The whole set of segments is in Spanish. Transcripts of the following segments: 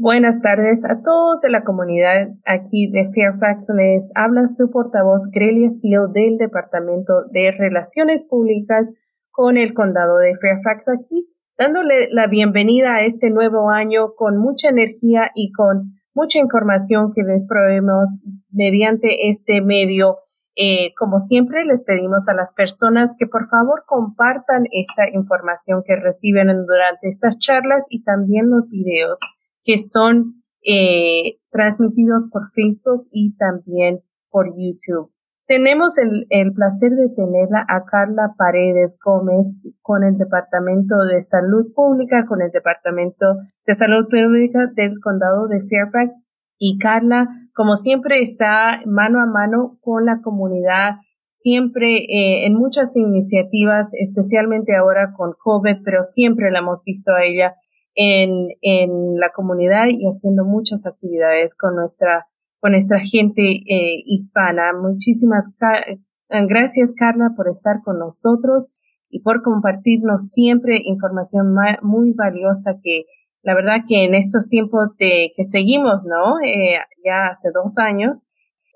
Buenas tardes a todos de la comunidad aquí de Fairfax. Les habla su portavoz Grelia Steele del Departamento de Relaciones Públicas con el condado de Fairfax aquí, dándole la bienvenida a este nuevo año con mucha energía y con mucha información que les proveemos mediante este medio. Eh, como siempre, les pedimos a las personas que por favor compartan esta información que reciben durante estas charlas y también los videos que son eh, transmitidos por Facebook y también por YouTube. Tenemos el, el, placer de tenerla a Carla Paredes Gómez con el Departamento de Salud Pública, con el Departamento de Salud Pública del Condado de Fairfax. Y Carla, como siempre, está mano a mano con la comunidad, siempre eh, en muchas iniciativas, especialmente ahora con COVID, pero siempre la hemos visto a ella en, en la comunidad y haciendo muchas actividades con nuestra, con nuestra gente eh, hispana. Muchísimas eh, gracias, Carla, por estar con nosotros y por compartirnos siempre información muy valiosa que la verdad que en estos tiempos de que seguimos, ¿no? Eh, ya hace dos años,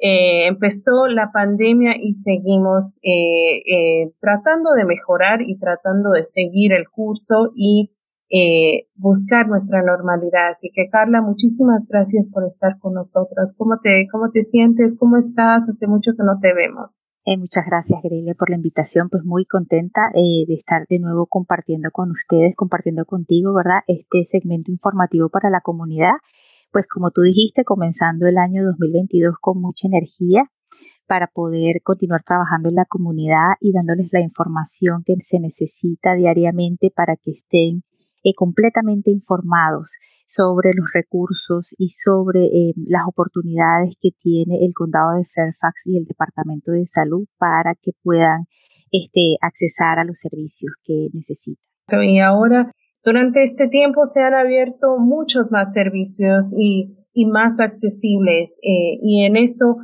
eh, empezó la pandemia y seguimos eh, eh, tratando de mejorar y tratando de seguir el curso y eh, buscar nuestra normalidad. Así que Carla, muchísimas gracias por estar con nosotras. ¿Cómo te, cómo te sientes? ¿Cómo estás? Hace mucho que no te vemos. Eh, muchas gracias, Grelia, por la invitación. Pues muy contenta eh, de estar de nuevo compartiendo con ustedes, compartiendo contigo, ¿verdad? Este segmento informativo para la comunidad. Pues como tú dijiste, comenzando el año 2022 con mucha energía para poder continuar trabajando en la comunidad y dándoles la información que se necesita diariamente para que estén eh, completamente informados sobre los recursos y sobre eh, las oportunidades que tiene el condado de Fairfax y el Departamento de Salud para que puedan este, accesar a los servicios que necesitan. Y ahora, durante este tiempo se han abierto muchos más servicios y, y más accesibles eh, y en eso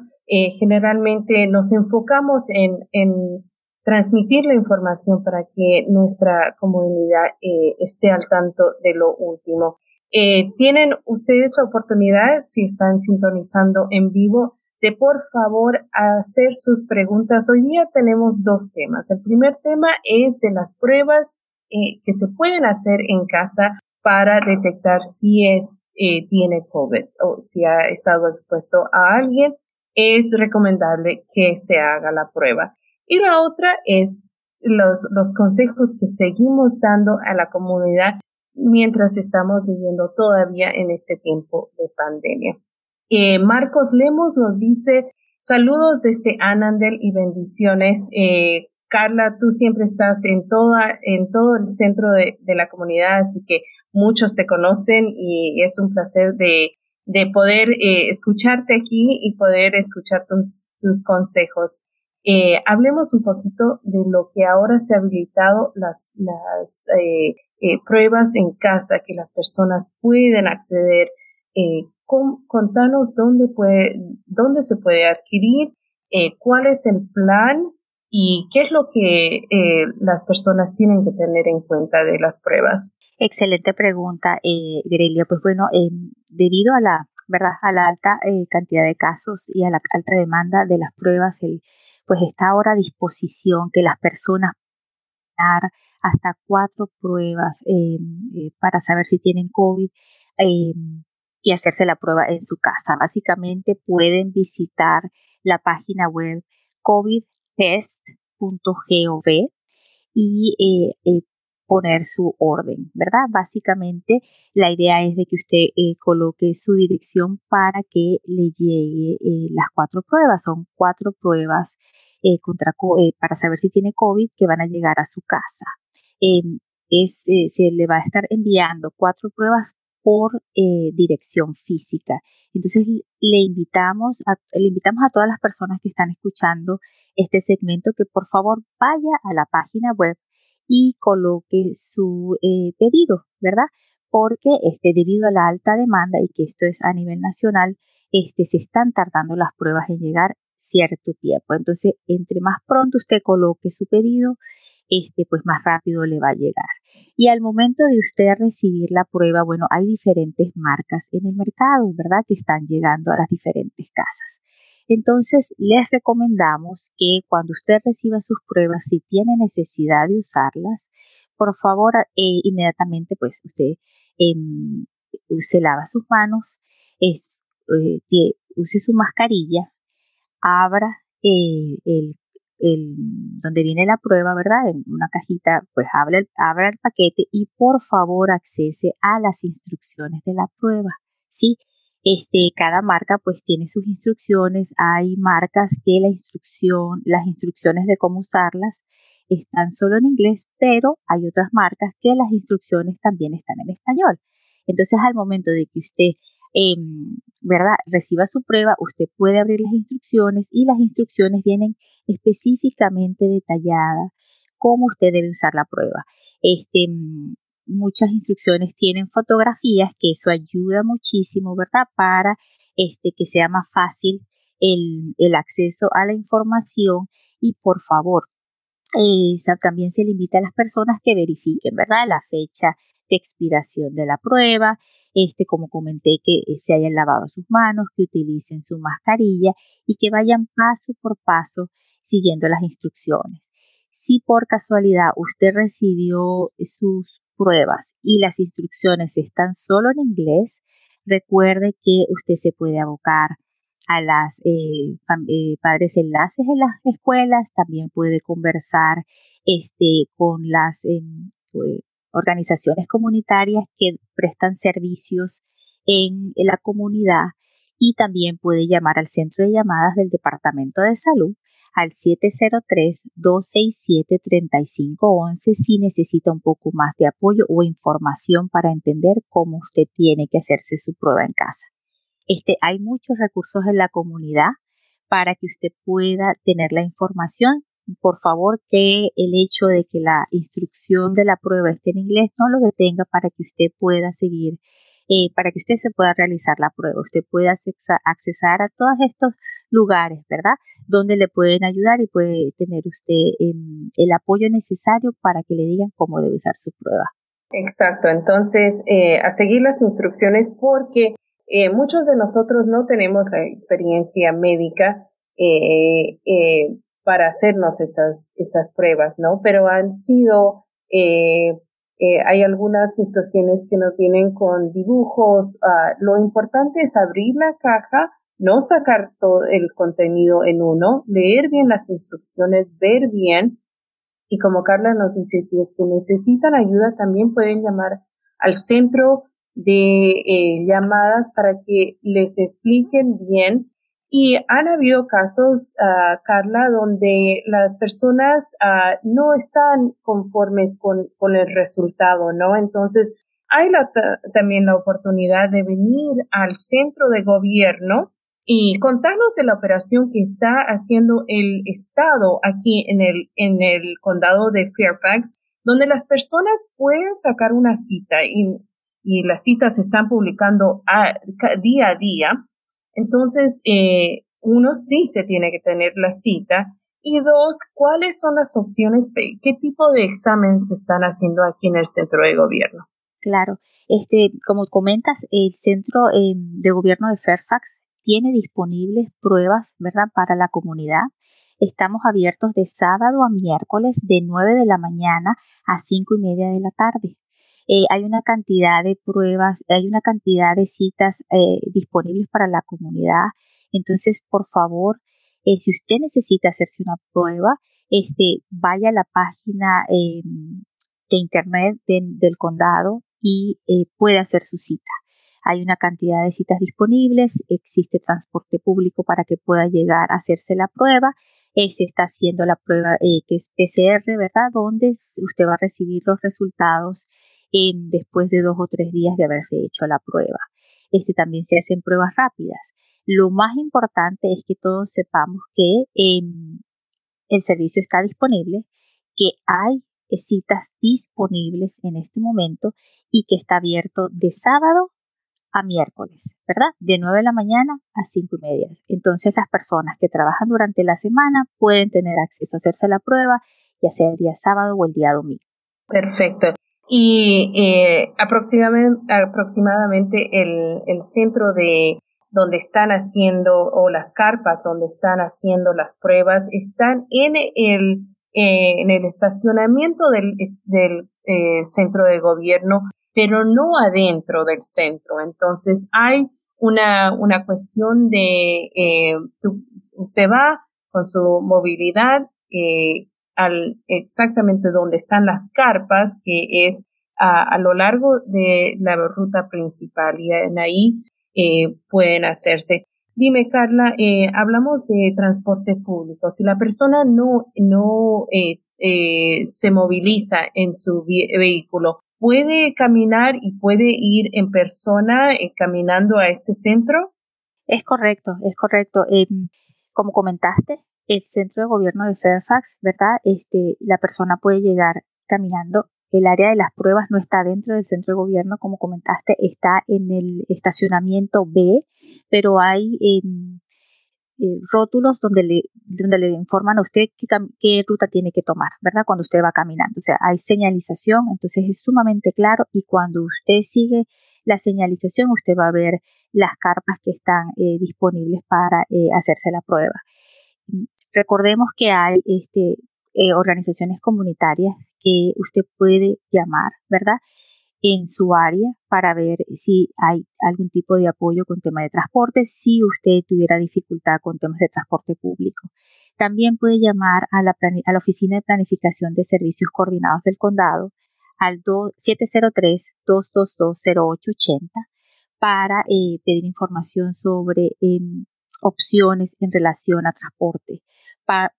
generalmente nos enfocamos en, en transmitir la información para que nuestra comunidad eh, esté al tanto de lo último. Eh, tienen ustedes la oportunidad, si están sintonizando en vivo, de por favor hacer sus preguntas. Hoy día tenemos dos temas. El primer tema es de las pruebas eh, que se pueden hacer en casa para detectar si es, tiene COVID o si ha estado expuesto a alguien. Es recomendable que se haga la prueba. Y la otra es los, los consejos que seguimos dando a la comunidad mientras estamos viviendo todavía en este tiempo de pandemia. Eh, Marcos Lemos nos dice, saludos desde Anandel y bendiciones. Eh, Carla, tú siempre estás en toda, en todo el centro de, de, la comunidad, así que muchos te conocen y es un placer de, de poder eh, escucharte aquí y poder escuchar tus, tus consejos. Eh, hablemos un poquito de lo que ahora se ha habilitado las, las eh, eh, pruebas en casa que las personas pueden acceder. contanos dónde, puede, dónde se puede adquirir, cuál es el plan y qué es lo que las personas tienen que tener en cuenta de las pruebas. Excelente pregunta, Grelia. Pues bueno, debido a la verdad a la alta cantidad de casos y a la alta demanda de las pruebas, el pues está ahora a disposición que las personas puedan dar hasta cuatro pruebas eh, eh, para saber si tienen COVID eh, y hacerse la prueba en su casa. Básicamente pueden visitar la página web covidtest.gov y poner su orden, ¿verdad? Básicamente la idea es de que usted coloque su dirección para que le llegue las cuatro pruebas. Son cuatro pruebas eh, contra, eh, para saber si tiene COVID que van a llegar a su casa. Em, es, eh, se le va a estar enviando cuatro pruebas por dirección física. Entonces le invitamos, a, le invitamos a todas las personas que están escuchando este segmento que por favor vaya a la página web y coloque su pedido, ¿verdad? Porque este, debido a la alta demanda y que esto es a nivel nacional, este, se están tardando las pruebas en llegar cierto tiempo. Entonces, entre más pronto usted coloque su pedido, este, pues más rápido le va a llegar. Y al momento de usted recibir la prueba, bueno, hay diferentes marcas en el mercado, ¿verdad? Que están llegando a las diferentes casas. Entonces, les recomendamos que cuando usted reciba sus pruebas, si tiene necesidad de usarlas, por favor, eh, inmediatamente, pues usted em, se lava sus manos, es, eh, use su mascarilla, abra el el, donde viene la prueba, ¿verdad? En una cajita, pues abra el, abra el paquete y por favor accese a las instrucciones de la prueba, ¿sí? Este, cada marca pues tiene sus instrucciones, hay marcas que la instrucción, las instrucciones de cómo usarlas están solo en inglés, pero hay otras marcas que las instrucciones también están en español. Entonces al momento de que usted Em, ¿verdad? Reciba su prueba, usted puede abrir las instrucciones y las instrucciones vienen específicamente detalladas cómo usted debe usar la prueba. Este, mm, muchas instrucciones tienen fotografías, que eso ayuda muchísimo, ¿verdad? Para este, que sea más fácil el, el acceso a la información y por favor, también se le invita a las personas que verifiquen, ¿verdad? La fecha de expiración de la prueba, este, como comenté, que eh, se hayan lavado sus manos, que utilicen su mascarilla y que vayan paso por paso siguiendo las instrucciones. Si por casualidad usted recibió sus pruebas y las instrucciones están solo en inglés, recuerde que usted se puede abocar a las eh, eh, padres enlaces en las escuelas, también puede conversar este, con las em, organizaciones comunitarias que prestan servicios en la comunidad y también puede llamar al centro de llamadas del Departamento de Salud al 703-267-3511 si necesita un poco más de apoyo o información para entender cómo usted tiene que hacerse su prueba en casa. Este, hay muchos recursos en la comunidad para que usted pueda tener la información por favor que el hecho de que la instrucción de la prueba esté en inglés no lo detenga para que usted pueda seguir, eh, para que usted se pueda realizar la prueba, usted pueda accesar a todos estos lugares, ¿verdad? Donde le pueden ayudar y puede tener usted em, el apoyo necesario para que le digan cómo debe usar su prueba. Exacto, entonces eh, a seguir las instrucciones porque eh, muchos de nosotros no tenemos la experiencia médica para hacernos estas, estas pruebas, ¿no? Pero han sido, eh, eh, hay algunas instrucciones que no tienen con dibujos. Ah, lo importante es abrir la caja, no sacar todo el contenido en uno, leer bien las instrucciones, ver bien. Y como Carla nos dice, si es que necesitan ayuda, también pueden llamar al centro de eh, llamadas para que les expliquen bien y han habido casos, uh, Carla, donde las personas uh, no están conformes con, el resultado, ¿no? Entonces, hay la, también la oportunidad de venir al centro de gobierno y contarnos de la operación que está haciendo el Estado aquí en el, en el condado de Fairfax, donde las personas pueden sacar una cita y, las citas se están publicando a, día a día entonces, eh, uno sí se tiene que tener la cita y dos, ¿cuáles son las opciones? ¿Qué tipo de examen se están haciendo aquí en el centro de gobierno? Claro, este, como comentas, el centro eh, de gobierno de Fairfax tiene disponibles pruebas, ¿verdad?, para la comunidad. Estamos abiertos de sábado a miércoles de 9 de la mañana a 5 y media de la tarde. Eh, hay una cantidad de pruebas, hay una cantidad de citas eh, disponibles para la comunidad. Entonces, por favor, eh, si usted necesita hacerse una prueba, este, vaya a la página em, de internet del condado y puede hacer su cita. Hay una cantidad de citas disponibles, existe transporte público para que pueda llegar a hacerse la prueba. se está haciendo la prueba que es PCR, ¿verdad? Donde usted va a recibir los resultados después de dos o tres días de haberse hecho la prueba. Este también se hacen pruebas rápidas. Lo más importante es que todos sepamos que em, el servicio está disponible, que hay citas disponibles en este momento y que está abierto de sábado a miércoles, ¿verdad? De 9 de la mañana a 5 y media. Entonces las personas que trabajan durante la semana pueden tener acceso a hacerse la prueba ya sea el día sábado o el día domingo. Perfecto. Y eh, aproximadamente, aproximadamente el, el centro de donde están haciendo o las carpas donde están haciendo las pruebas están en el, eh, en el estacionamiento del, eh, centro de gobierno, pero no adentro del centro. Entonces hay una, una cuestión de eh, usted va con su movilidad exactamente donde están las carpas, que es a, a, lo largo de la ruta principal y en ahí eh, pueden hacerse. Dime, Carla, eh, hablamos de transporte público. Si la persona no, no eh, se moviliza en su vehículo, ¿puede caminar y puede ir en persona caminando a este centro? Es correcto, es correcto. Em, como comentaste, el centro de gobierno de Fairfax, ¿verdad? Este, la persona puede llegar caminando el área de las pruebas no está dentro del centro de gobierno, como comentaste, está en el estacionamiento B, pero hay em, eh, rótulos donde le, informan a usted qué, qué, ruta tiene que tomar, ¿verdad? Cuando usted va caminando. O sea, hay señalización, entonces es sumamente claro y cuando usted sigue la señalización, usted va a ver las carpas que están eh, disponibles para eh, hacerse la prueba. Recordemos que hay este, organizaciones comunitarias que usted puede llamar, ¿verdad? En su área para ver si hay algún tipo de apoyo con tema de transporte, si usted tuviera dificultad con temas de transporte público. También puede llamar a la, a la Oficina de Planificación de Servicios Coordinados del Condado al 703-222-0880 para eh, pedir información sobre em, opciones en relación a transporte.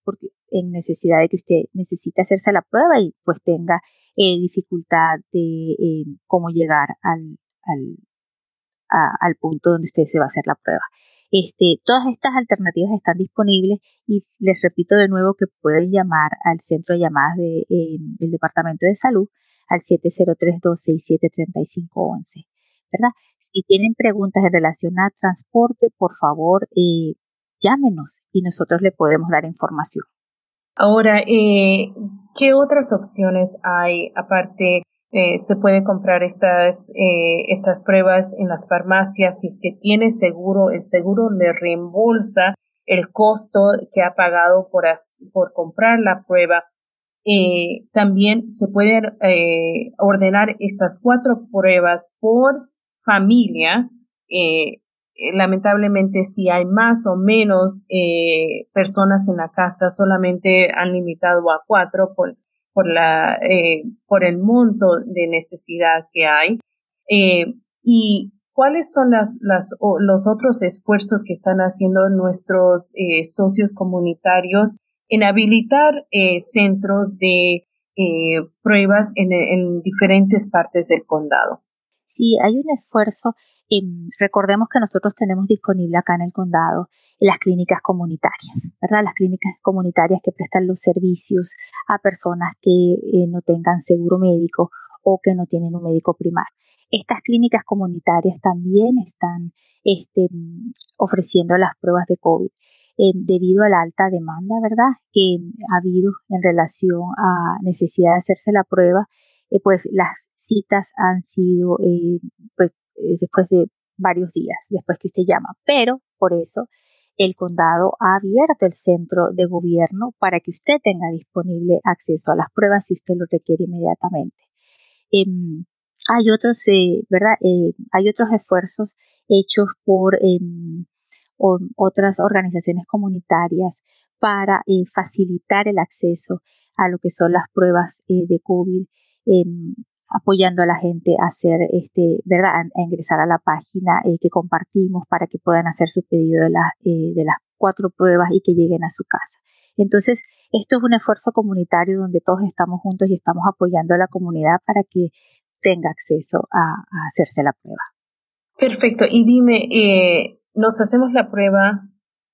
porque en necesidad de que usted necesite hacerse la prueba y pues tenga eh, dificultad de eh, cómo llegar al, al, al, punto donde usted se va a hacer la prueba. Este, todas estas alternativas están disponibles y les repito de nuevo que pueden llamar al centro de llamadas de, eh, del Departamento de Salud al 703-267-3511. Si tienen preguntas en relación a transporte, por favor, llámenos y nosotros le podemos dar información. Ahora, eh, ¿qué otras opciones hay aparte? Eh, se puede comprar estas, eh, estas pruebas en las farmacias si es que tiene seguro, el seguro le reembolsa el costo que ha pagado por, por comprar la prueba. también se pueden ordenar estas cuatro pruebas por familia eh, lamentablemente si hay más o menos eh, personas en la casa, solamente han limitado a cuatro por, por, la, eh, por el monto de necesidad que hay. y cuáles son las, las, los otros esfuerzos que están haciendo nuestros socios comunitarios en habilitar centros de pruebas en diferentes partes del condado. Sí, hay un esfuerzo recordemos que nosotros tenemos disponible acá en el condado las clínicas comunitarias, ¿verdad? Las clínicas comunitarias que prestan los servicios a personas que eh, no tengan seguro médico o que no tienen un médico primario. Estas clínicas comunitarias también están este, ofreciendo las pruebas de COVID. Eh, debido a la alta demanda, ¿verdad? Que ha habido en relación a necesidad de hacerse la prueba, eh, pues las citas han sido pues, eh, después de varios días, después que usted llama. Pero por eso el condado ha abierto el centro de gobierno para que usted tenga disponible acceso a las pruebas si usted lo requiere inmediatamente. Em, hay otros, eh, ¿verdad? Eh, hay otros esfuerzos hechos por em, otras organizaciones comunitarias para facilitar el acceso a lo que son las pruebas de COVID. Apoyando a la gente a hacer, este, ¿verdad? A, ingresar a la página eh, que compartimos para que puedan hacer su pedido de, las eh, de las cuatro pruebas y que lleguen a su casa. Entonces, esto es un esfuerzo comunitario donde todos estamos juntos y estamos apoyando a la comunidad para que tenga acceso a, hacerse la prueba. Perfecto. Y dime, eh, nos hacemos la prueba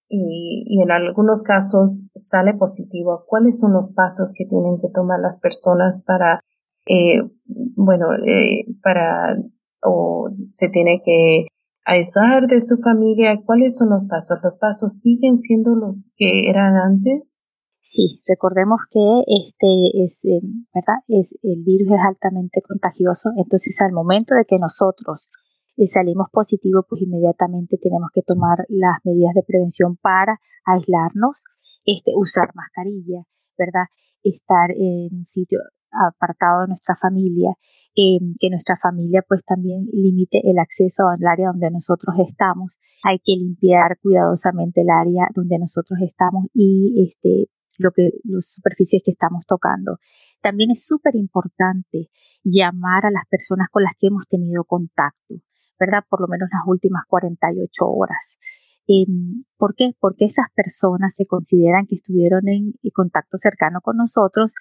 y, en algunos casos sale positivo. ¿Cuáles son los pasos que tienen que tomar las personas para eh, bueno, eh, para o se tiene que aislar de su familia. ¿Cuáles son los pasos? ¿Los pasos siguen siendo los que eran antes? Sí, recordemos que este es, eh, ¿verdad? Es, el virus es altamente contagioso, entonces al momento de que nosotros eh, salimos positivos, pues inmediatamente tenemos que tomar las medidas de prevención para aislarnos, este, usar mascarilla, ¿verdad? Estar en un sitio apartado de nuestra familia, eh, que nuestra familia pues también limite el acceso al área donde nosotros estamos. Hay que limpiar cuidadosamente el área donde nosotros estamos y este, lo que, las superficies que estamos tocando. También es súper importante llamar a las personas con las que hemos tenido contacto, ¿verdad? Por lo menos las últimas 48 horas. Em, ¿Por qué? Porque esas personas se consideran que estuvieron en contacto cercano con nosotros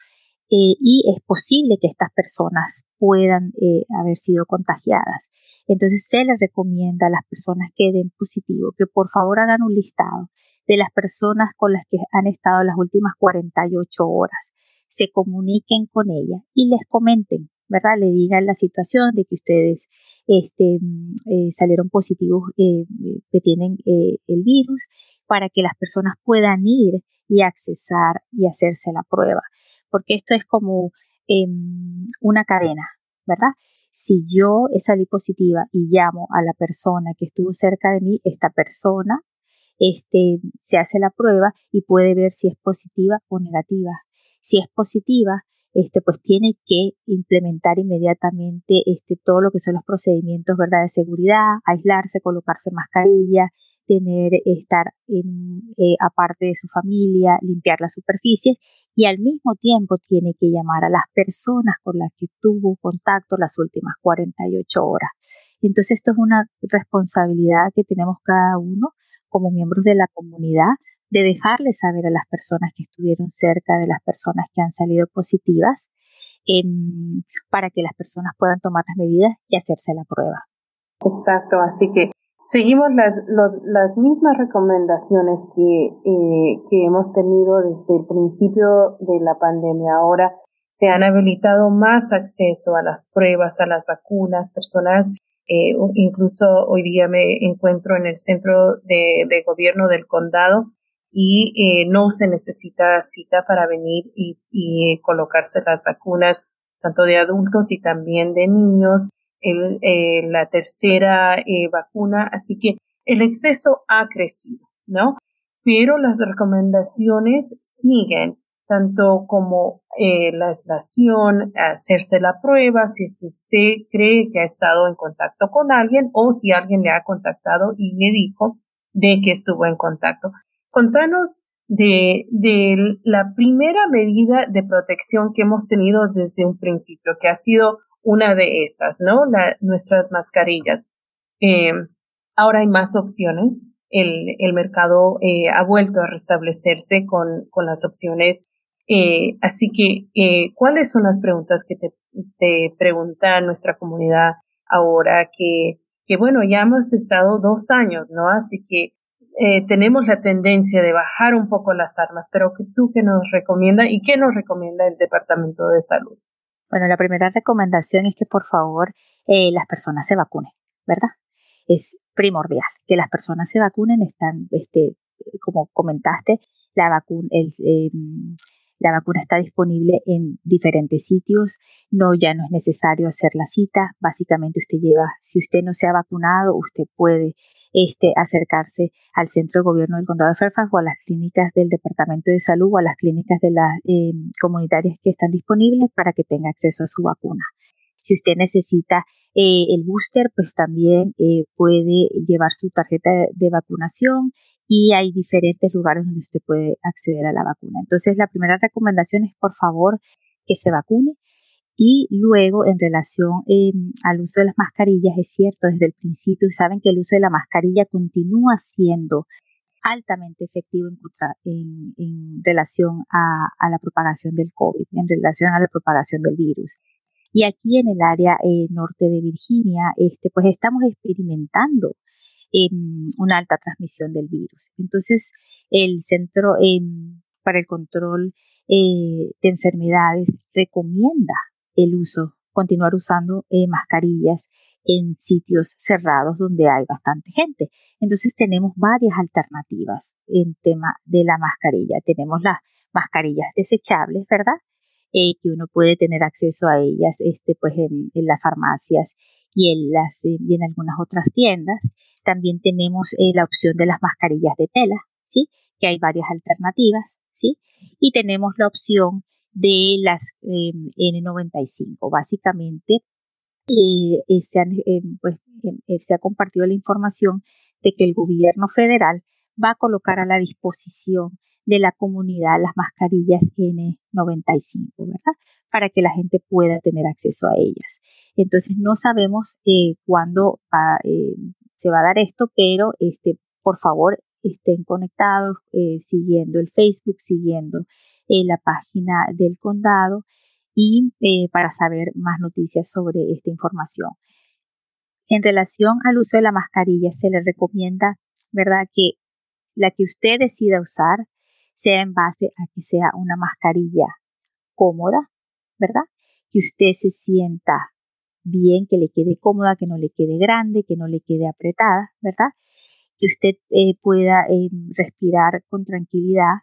eh, y es posible que estas personas puedan eh, haber sido contagiadas. Entonces se les recomienda a las personas que den positivo que por favor hagan un listado de las personas con las que han estado las últimas 48 horas, se comuniquen con ellas y les comenten, ¿verdad? Le digan la situación de que ustedes este, mm, eh, salieron positivos, eh, que tienen el virus, para que las personas puedan ir y accesar y hacerse la prueba. Porque esto es como em, una cadena, ¿verdad? Si yo salí positiva y llamo a la persona que estuvo cerca de mí, esta persona este, se hace la prueba y puede ver si es positiva o negativa. Si es positiva, este, pues tiene que implementar inmediatamente este, todo lo que son los procedimientos ¿verdad? de seguridad, aislarse, colocarse mascarilla, tener, estar en, eh, aparte de su familia, limpiar las superficies y al mismo tiempo tiene que llamar a las personas con las que tuvo contacto las últimas 48 horas. Entonces esto es una responsabilidad que tenemos cada uno como miembros de la comunidad de dejarles saber a las personas que estuvieron cerca de las personas que han salido positivas em, para que las personas puedan tomar las medidas y hacerse la prueba. Exacto, así que seguimos las, las mismas recomendaciones que, eh, que hemos tenido desde el principio de la pandemia. Ahora se han habilitado más acceso a las pruebas, a las vacunas, personas eh, incluso hoy día me encuentro en el centro de, gobierno del condado y eh, no se necesita cita para venir y, colocarse las vacunas, tanto de adultos y también de niños, eh, la tercera vacuna. Así que el exceso ha crecido, ¿no? Pero las recomendaciones siguen tanto como eh, la aislación, hacerse la prueba, si usted cree que ha estado en contacto con alguien o si alguien le ha contactado y le dijo de que estuvo en contacto. Contanos de la primera medida de protección que hemos tenido desde un principio, que ha sido una de estas, ¿no? La, nuestras mascarillas. Eh, ahora hay más opciones. El, el mercado eh, ha vuelto a restablecerse con, con las opciones eh, así que, ¿cuáles son las preguntas que te, te, pregunta nuestra comunidad ahora que, que, bueno, ya hemos estado dos años, ¿no? Así que tenemos la tendencia de bajar un poco las armas, pero tú qué nos recomienda y qué nos recomienda el Departamento de Salud. Bueno, la primera recomendación es que por favor las personas se vacunen, ¿verdad? Es primordial que las personas se vacunen, están, este, como comentaste, la vacuna, em, la vacuna está disponible en diferentes sitios, no ya no es necesario hacer la cita, básicamente usted lleva, si usted no se ha vacunado, usted puede este, acercarse al centro de gobierno del condado de Fairfax o a las clínicas del Departamento de Salud o a las clínicas de las eh, comunitarias que están disponibles para que tenga acceso a su vacuna. Si usted necesita eh, el booster, pues también eh, puede llevar su tarjeta de vacunación y hay diferentes lugares donde usted puede acceder a la vacuna. Entonces, la primera recomendación es, por favor, que se vacune. Y luego, en relación em, al uso de las mascarillas, es cierto, desde el principio saben que el uso de la mascarilla continúa siendo altamente efectivo en, relación a, la propagación del COVID, en relación a la propagación del virus. Y aquí en el área eh, norte de Virginia, este, pues estamos experimentando una alta transmisión del virus. Entonces, el Centro em, para el Control eh, de Enfermedades recomienda el uso, continuar usando eh, mascarillas en sitios cerrados donde hay bastante gente. Entonces tenemos varias alternativas en tema de la mascarilla. Tenemos las mascarillas desechables, ¿verdad? Eh, que uno puede tener acceso a ellas este, pues en, las farmacias y en, las, y en algunas otras tiendas. También tenemos eh, la opción de las mascarillas de tela, ¿sí? Que hay varias alternativas, ¿sí? Y tenemos la opción de las em, N95. Básicamente, eh, se, pues, em, se ha compartido la información de que el gobierno federal va a colocar a la disposición de la comunidad las mascarillas N95, ¿verdad? Para que la gente pueda tener acceso a ellas. Entonces no sabemos eh, cuándo eh, se va a dar esto, pero este, por favor estén conectados, eh, siguiendo el Facebook, siguiendo la página del condado y para saber más noticias sobre esta información. En relación al uso de la mascarilla, se le recomienda, ¿verdad?, que la que usted decida usar sea en base a que sea una mascarilla cómoda, ¿verdad? Que usted se sienta bien, que le quede cómoda, que no le quede grande, que no le quede apretada, ¿verdad? Que usted eh, pueda eh, respirar con tranquilidad,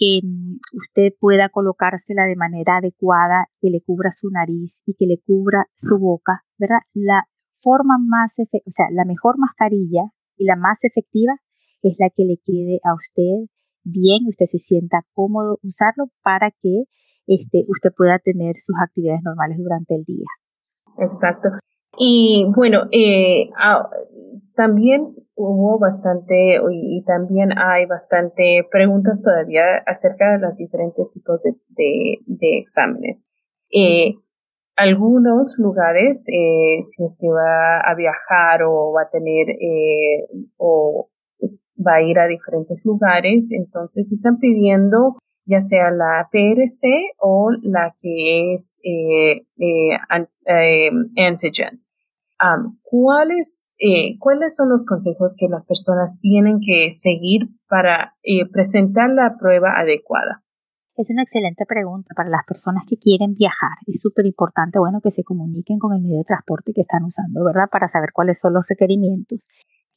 que mm, usted pueda colocársela de manera adecuada, que le cubra su nariz y que le cubra su boca, ¿verdad? La forma más, o sea, la mejor mascarilla y la más efectiva es la que le quede a usted bien, usted se sienta cómodo usarlo para que este, usted pueda tener sus actividades normales durante el día. Exacto. Y bueno, eh, ah, también hubo bastante y también hay bastante preguntas todavía acerca de los diferentes tipos de, de, exámenes. Eh, algunos lugares, eh, si es que va a viajar o va a tener o va a ir a diferentes lugares, entonces están pidiendo ya sea la PRC o la que es eh, eh, eh antigen. ¿cuáles, eh, ¿Cuáles son los consejos que las personas tienen que seguir para presentar la prueba adecuada? Es una excelente pregunta para las personas que quieren viajar. Es súper importante, bueno, que se comuniquen con el medio de transporte que están usando, ¿verdad? Para saber cuáles son los requerimientos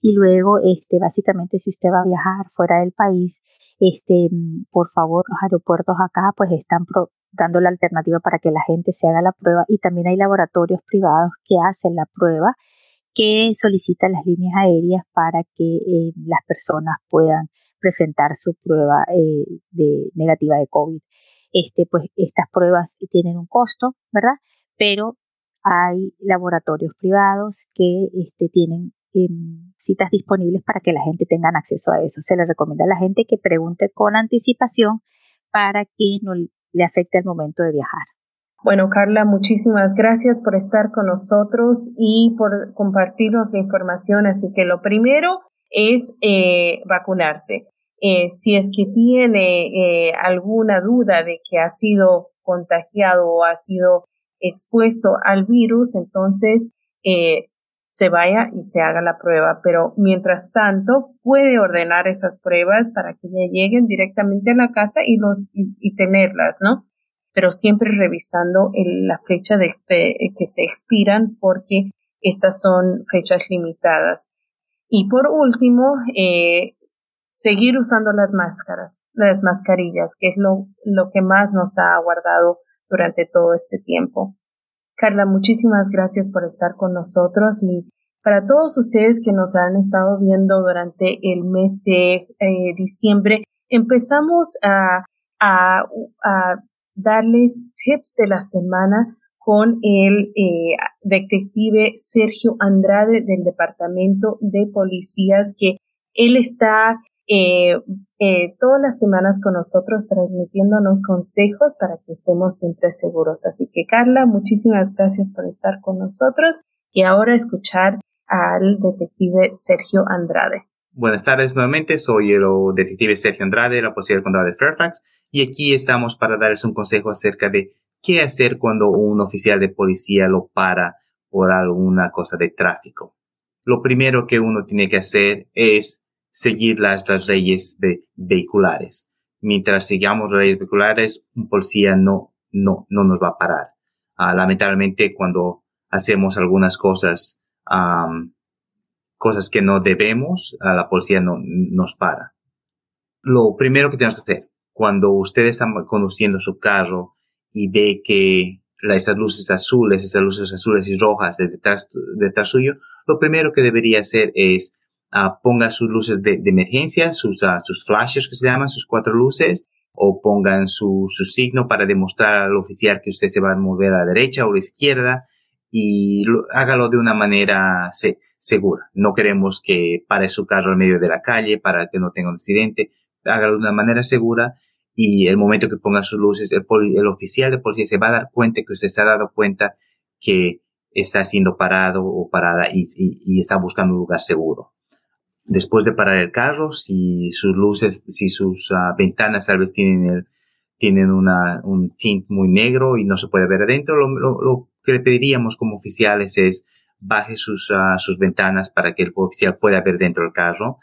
y luego, este, básicamente, si usted va a viajar fuera del país, este, mm, por favor, los aeropuertos acá pues están dando la alternativa para que la gente se haga la prueba y también hay laboratorios privados que hacen la prueba que solicitan las líneas aéreas para que eh, las personas puedan presentar su prueba eh, de negativa de COVID. Este, pues estas pruebas tienen un costo, ¿verdad? Pero hay laboratorios privados que este, tienen Em, citas disponibles para que la gente tenga acceso a eso. Se le recomienda a la gente que pregunte con anticipación para que no le afecte el momento de viajar. Bueno, Carla, muchísimas gracias por estar con nosotros y por compartirnos la información. Así que lo primero es eh, vacunarse. Eh, si es que tiene eh, alguna duda de que ha sido contagiado o ha sido expuesto al virus, entonces se vaya y se haga la prueba, pero mientras tanto puede ordenar esas pruebas para que le lleguen directamente a la casa y, los, y, tenerlas, ¿no? Pero siempre revisando la fecha de que se expiran porque estas son fechas limitadas. Y por último, eh, seguir usando las máscaras, las mascarillas, que es lo, lo que más nos ha aguardado durante todo este tiempo. Carla, muchísimas gracias por estar con nosotros y para todos ustedes que nos han estado viendo durante el mes de eh, diciembre, empezamos a, a, darles tips de la semana con el eh, detective Sergio Andrade del Departamento de Policías, que él está eh, eh, todas las semanas con nosotros transmitiéndonos consejos para que estemos siempre seguros. Así que Carla, muchísimas gracias por estar con nosotros y ahora escuchar al detective Sergio Andrade. Buenas tardes nuevamente, soy el detective Sergio Andrade de la Policía del Condado de Fairfax y aquí estamos para darles un consejo acerca de qué hacer cuando un oficial de policía lo para por alguna cosa de tráfico. Lo primero que uno tiene que hacer es seguir las, leyes vehiculares. Mientras sigamos las leyes vehiculares, un policía no, no, no nos va a parar. Ah, lamentablemente, cuando hacemos algunas cosas, cosas que no debemos, la policía no nos para. Lo primero que tenemos que hacer, cuando usted está conduciendo su carro y ve que esas luces azules, esas luces azules y rojas detrás, detrás suyo, lo primero que debería hacer es uh, ponga sus luces de, emergencia, sus, uh, sus flashes que se llaman, sus cuatro luces, o pongan su, su signo para demostrar al oficial que usted se va a mover a la derecha o a la izquierda y hágalo de una manera segura. No queremos que pare su carro en medio de la calle para que no tenga un accidente. Hágalo de una manera segura y el momento que ponga sus luces, el, el oficial de policía se va a dar cuenta que usted se ha dado cuenta que está siendo parado o parada y, y, está buscando un lugar seguro. Después de parar el carro, si sus luces, si sus uh, ventanas tal vez tienen el, tienen una, un tint muy negro y no se puede ver adentro, lo, lo, que le pediríamos como oficiales es baje sus, uh, sus ventanas para que el oficial pueda ver dentro del carro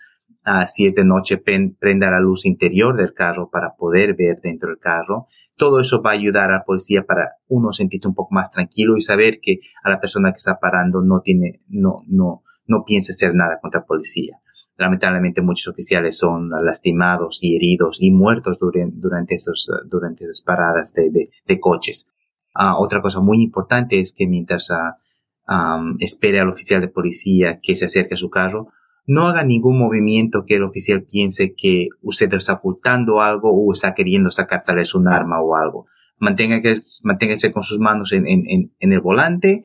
Uh, si es de noche, prenda la luz interior del carro para poder ver dentro del carro. Todo eso va a ayudar al policía para uno sentirse un poco más tranquilo y saber que a la persona que está parando no tiene, no, no, no piensa hacer nada contra la policía. Lamentablemente muchos oficiales son lastimados y heridos y muertos durante, durante, esos, durante esas paradas de, de, de coches. Uh, otra cosa muy importante es que mientras uh, espere al oficial de policía que se acerque a su carro, no haga ningún movimiento que el oficial piense que usted está ocultando algo o está queriendo sacar tal vez un arma o algo. Mantenga que, manténgase con sus manos en, en, en, el volante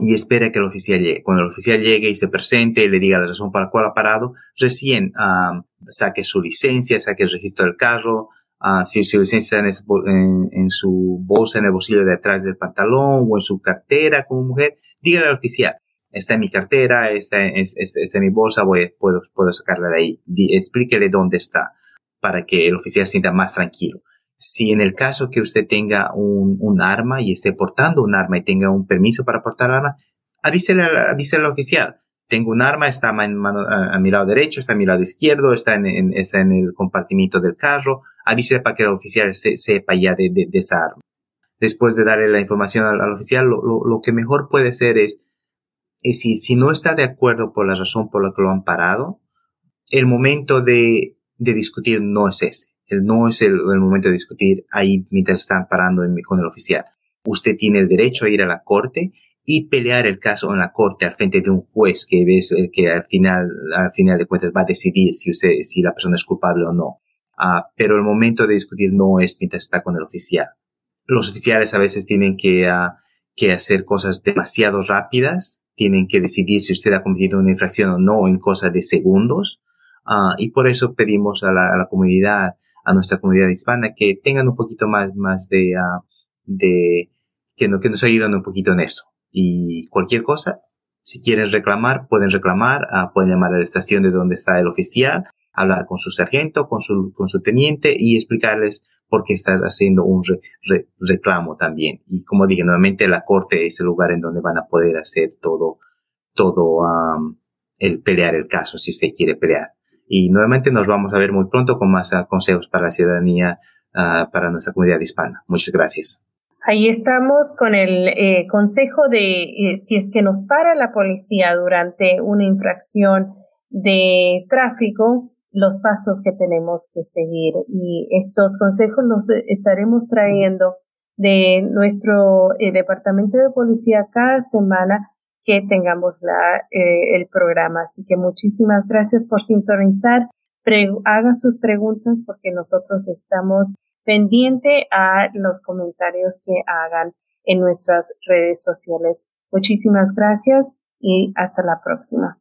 y espera que el oficial llegue. Cuando el oficial llegue y se presente y le diga la razón para la cual ha parado, recién um, saque su licencia, saque el registro del carro, uh, si su licencia está en, en, su bolsa, en el bolsillo de atrás del pantalón o en su cartera como mujer, dígale al oficial, está en mi cartera, está, en mi bolsa, voy, puedo, puedo sacarla de ahí. explíquele dónde está para que el oficial sienta más tranquilo. Si en el caso que usted tenga un, un arma y esté portando un arma y tenga un permiso para portar arma, avísele, avísele al oficial. Tengo un arma, está a, mi lado derecho, está a mi lado izquierdo, está en, está en el compartimiento del carro. Avísele para que el oficial sepa ya de, de, esa arma. Después de darle la información al, oficial, lo, lo, lo que mejor puede ser es y si, si no está de acuerdo por la razón por la que lo han parado, el momento de, de discutir no es ese. No es el, el, momento de discutir ahí mientras están parando con el oficial. Usted tiene el derecho a ir a la corte y pelear el caso en la corte al frente de un juez que es el que al final, al final de cuentas va a decidir si usted, si la persona es culpable o no. Uh, pero el momento de discutir no es mientras está con el oficial. Los oficiales a veces tienen que, uh, que hacer cosas demasiado rápidas tienen que decidir si usted ha cometido una infracción o no en cosa de segundos. Uh, y por eso pedimos a la, comunidad, a nuestra comunidad hispana, que tengan un poquito más, más de, uh, de que, no, que nos ayuden un poquito en eso. Y cualquier cosa, si quieren reclamar, pueden reclamar, uh, pueden llamar a la estación de donde está el oficial, hablar con su sargento, con su, con su teniente y explicarles por qué están haciendo un reclamo también. Y como dije, nuevamente la corte es el lugar en donde van a poder hacer todo, todo, el pelear el caso si usted quiere pelear. Y nuevamente nos vamos a ver muy pronto con más ah, consejos para la ciudadanía, ah, para nuestra comunidad hispana. Muchas gracias. Ahí estamos con el eh, consejo de eh, si es que nos para la policía durante una infracción de tráfico, los pasos que tenemos que seguir. Y estos consejos los estaremos trayendo de nuestro eh, departamento de policía cada semana que tengamos la, eh, el programa. Así que muchísimas gracias por sintonizar. hagan sus preguntas porque nosotros estamos pendiente a los comentarios que hagan en nuestras redes sociales. Muchísimas gracias y hasta la próxima.